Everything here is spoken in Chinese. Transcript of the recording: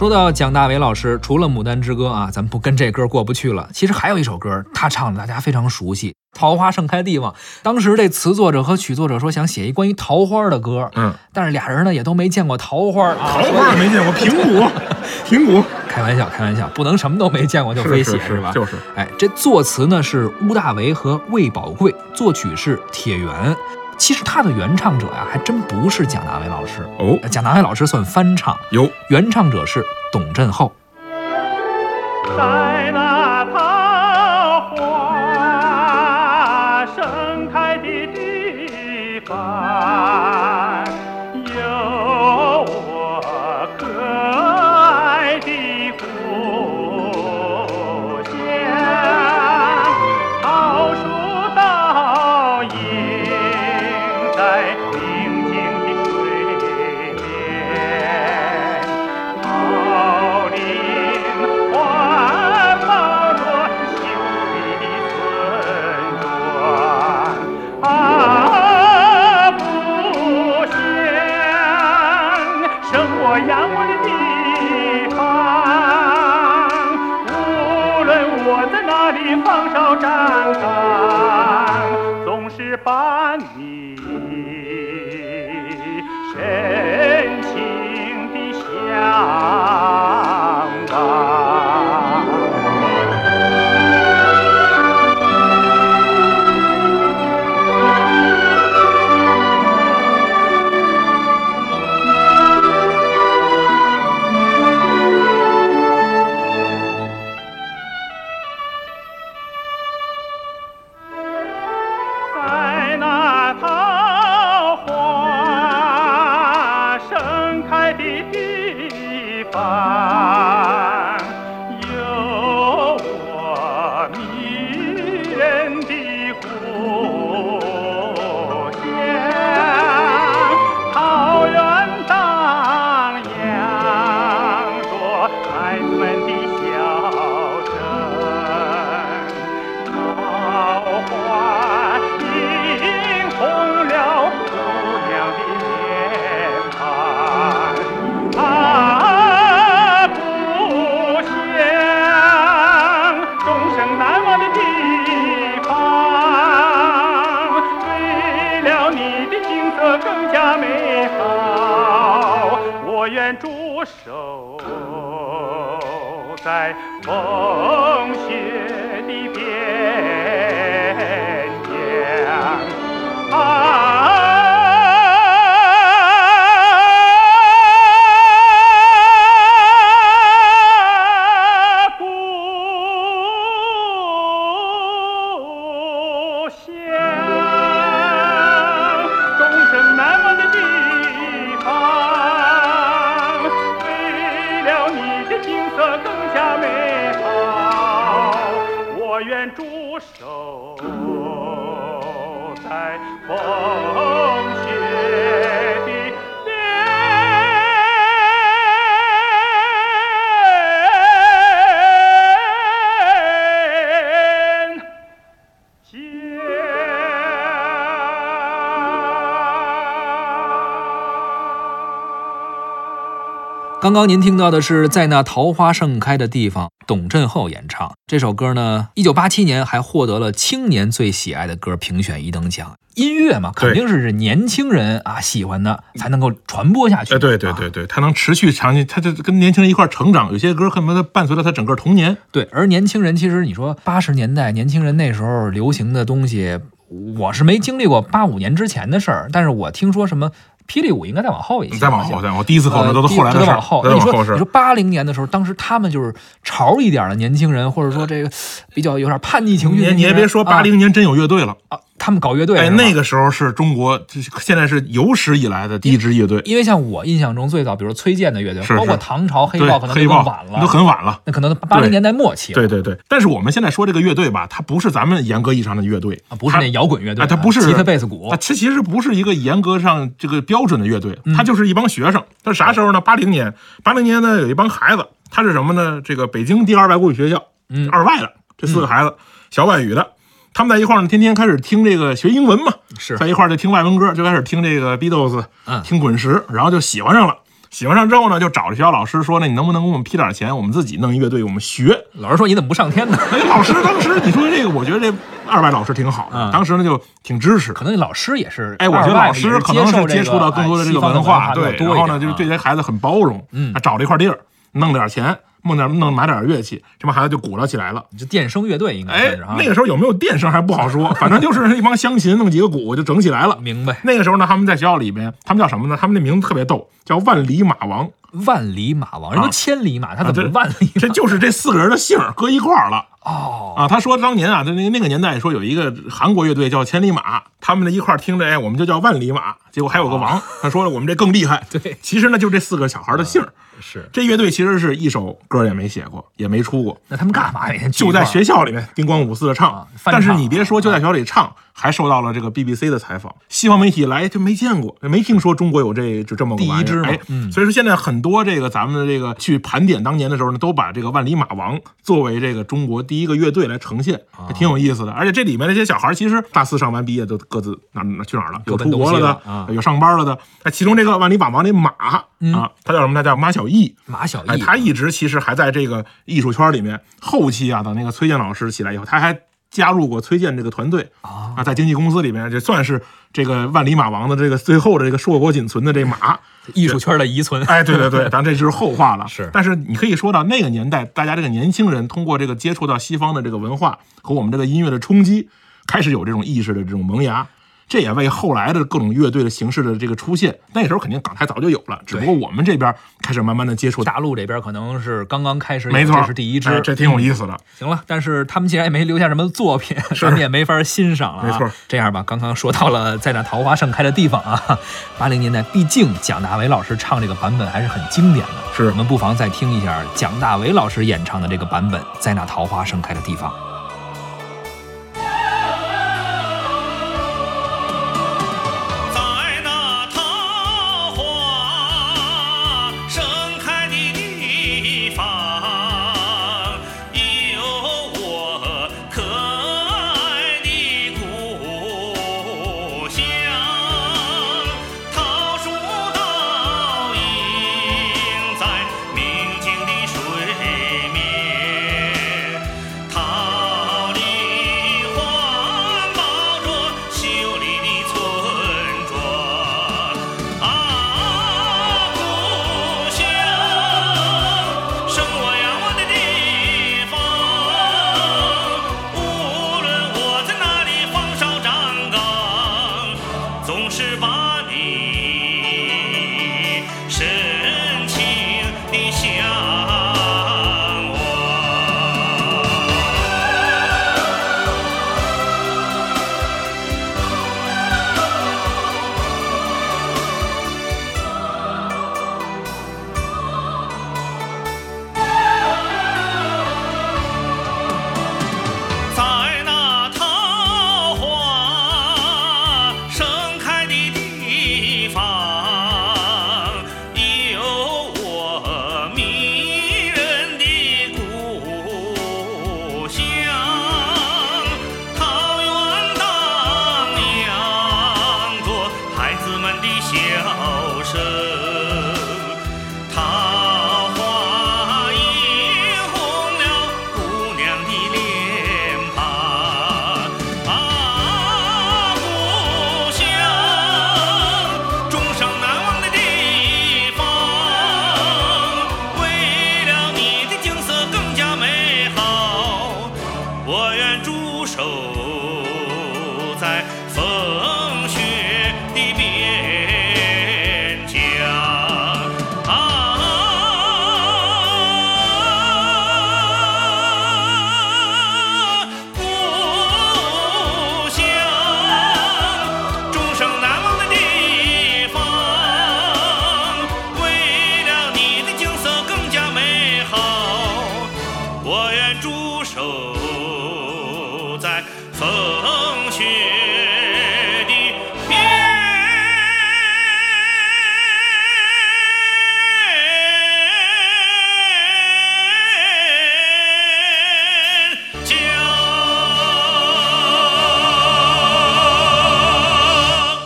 说到蒋大为老师，除了《牡丹之歌》啊，咱们不跟这歌过不去了。其实还有一首歌，他唱的大家非常熟悉，《桃花盛开地方》。当时这词作者和曲作者说想写一关于桃花的歌，嗯，但是俩人呢也都没见过桃花啊。桃花没见过，苹果，苹果。开玩笑，开玩笑，不能什么都没见过就非写吧？是就是。哎，这作词呢是乌大维和魏宝贵，作曲是铁原。其实他的原唱者呀，还真不是蒋大为老师哦。蒋大为老师算翻唱，有原唱者是董振厚。在那桃花盛开的地方，里放哨站岗，总是把在风雪的边刚刚您听到的是在那桃花盛开的地方，董振厚演唱这首歌呢。一九八七年还获得了青年最喜爱的歌评选一等奖。音乐嘛，肯定是年轻人啊喜欢的，才能够传播下去。哎，对对对对，它能持续长期，它就跟年轻人一块儿成长。有些歌恨不得伴随着他整个童年。对，而年轻人其实你说八十年代年轻人那时候流行的东西，我是没经历过八五年之前的事儿，但是我听说什么。霹雳舞应该再往后一些，再往后，再往后。第一次可能都是后来的事往后。那你说，你说八零年的时候，当时他们就是潮一点的年轻人，或者说这个比较有点叛逆情绪。你你也别说，八零年真有乐队了啊！他们搞乐队，哎，那个时候是中国现在是有史以来的第一支乐队。因为像我印象中最早，比如崔健的乐队，包括唐朝黑豹，可能黑豹晚了，都很晚了。那可能八零年代末期。对对对。但是我们现在说这个乐队吧，它不是咱们严格意义上的乐队啊，不是那摇滚乐队，它不是吉他、贝斯、鼓，它其实不是一个严格上这个标准的乐队，它就是一帮学生。它啥时候呢？八零年，八零年呢有一帮孩子，他是什么呢？这个北京第二外国语学校，嗯，二外的这四个孩子，小外语的。他们在一块儿呢，天天开始听这个学英文嘛，是在一块儿就听外文歌，就开始听这个 Beatles，嗯，听滚石，然后就喜欢上了。喜欢上之后呢，就找着学校老师说：“那你能不能给我们批点钱，我们自己弄一乐队，我们学。老师说你怎么不上天呢？” 哎，老师当时你说这个，我觉得这二外老师挺好的，嗯当时呢就挺支持。可能老师也是，哎，我觉得老师可能是接触到更多的这个文化，对，然后呢，就对这孩子很包容，嗯他找了一块地儿，弄点钱，弄点弄买点乐器，这帮孩子就鼓捣起来了。这电声乐队应该哎算是啊，，那个时候有没有电声还不好说，反正就是一帮乡琴弄几个鼓就整起来了。明白。那个时候呢，他们在学校里边，他们叫什么呢？他们那名字特别逗，叫万里马王。万里马王，人都啊千里马，他怎这么万里马？这就是这四个人的姓搁一块儿了哦，啊！他说当年啊，在那那个年代说有一个韩国乐队叫千里马，他们呢一块儿听着，哎，我们就叫万里马。结果还有个王，他说了我们这更厉害。哦 对其实呢就这四个小孩的姓儿。是。这乐队其实是一首歌也没写过，也没出过，那他们干嘛每天就在学校里面叮咣五四的唱但是你别说，就在学校里唱，还受到了这个 BBC 的采访。西方媒体来就没见过，没听说中国有这就这么。第一支嘛所以说现在很多这个咱们的这个去盘点当年的时候呢，都把这个万里马王作为这个中国第一个乐队来呈现，啊还挺有意思的。而且这里面那些小孩，其实大四上完毕业都各自哪哪去哪儿了？有出国了的东西了啊，有上班了的。哎，其中这个万里马王那马嗯啊，他叫什么？他叫马小艺。马小哎，艺，他一直其实还在这个艺术圈里面。后期啊，等那个崔健老师起来以后，他还加入过崔健这个团队啊啊，在经纪公司里面，就算是这个万里马王的这个最后的这个硕果仅存的这马。艺术圈的遗存。哎，对对对，咱这就是后话了。是但是你可以说到那个年代，大家这个年轻人通过这个接触到西方的这个文化和我们这个音乐的冲击，开始有这种意识的这种萌芽。这也为后来的各种乐队的形式的这个出现，那时候肯定港台早就有了，只不过我们这边开始慢慢的接触。大陆这边可能是刚刚开始有，没错，这是第一支，哎这挺有意思的。行了，但是他们既然也没留下什么作品，咱们也没法欣赏了、啊。没错，这样吧，刚刚说到了在那桃花盛开的地方啊，八零年代，毕竟蒋大为老师唱这个版本还是很经典的，是我们不妨再听一下蒋大为老师演唱的这个版本《在那桃花盛开的地方》。子们的笑声。风雪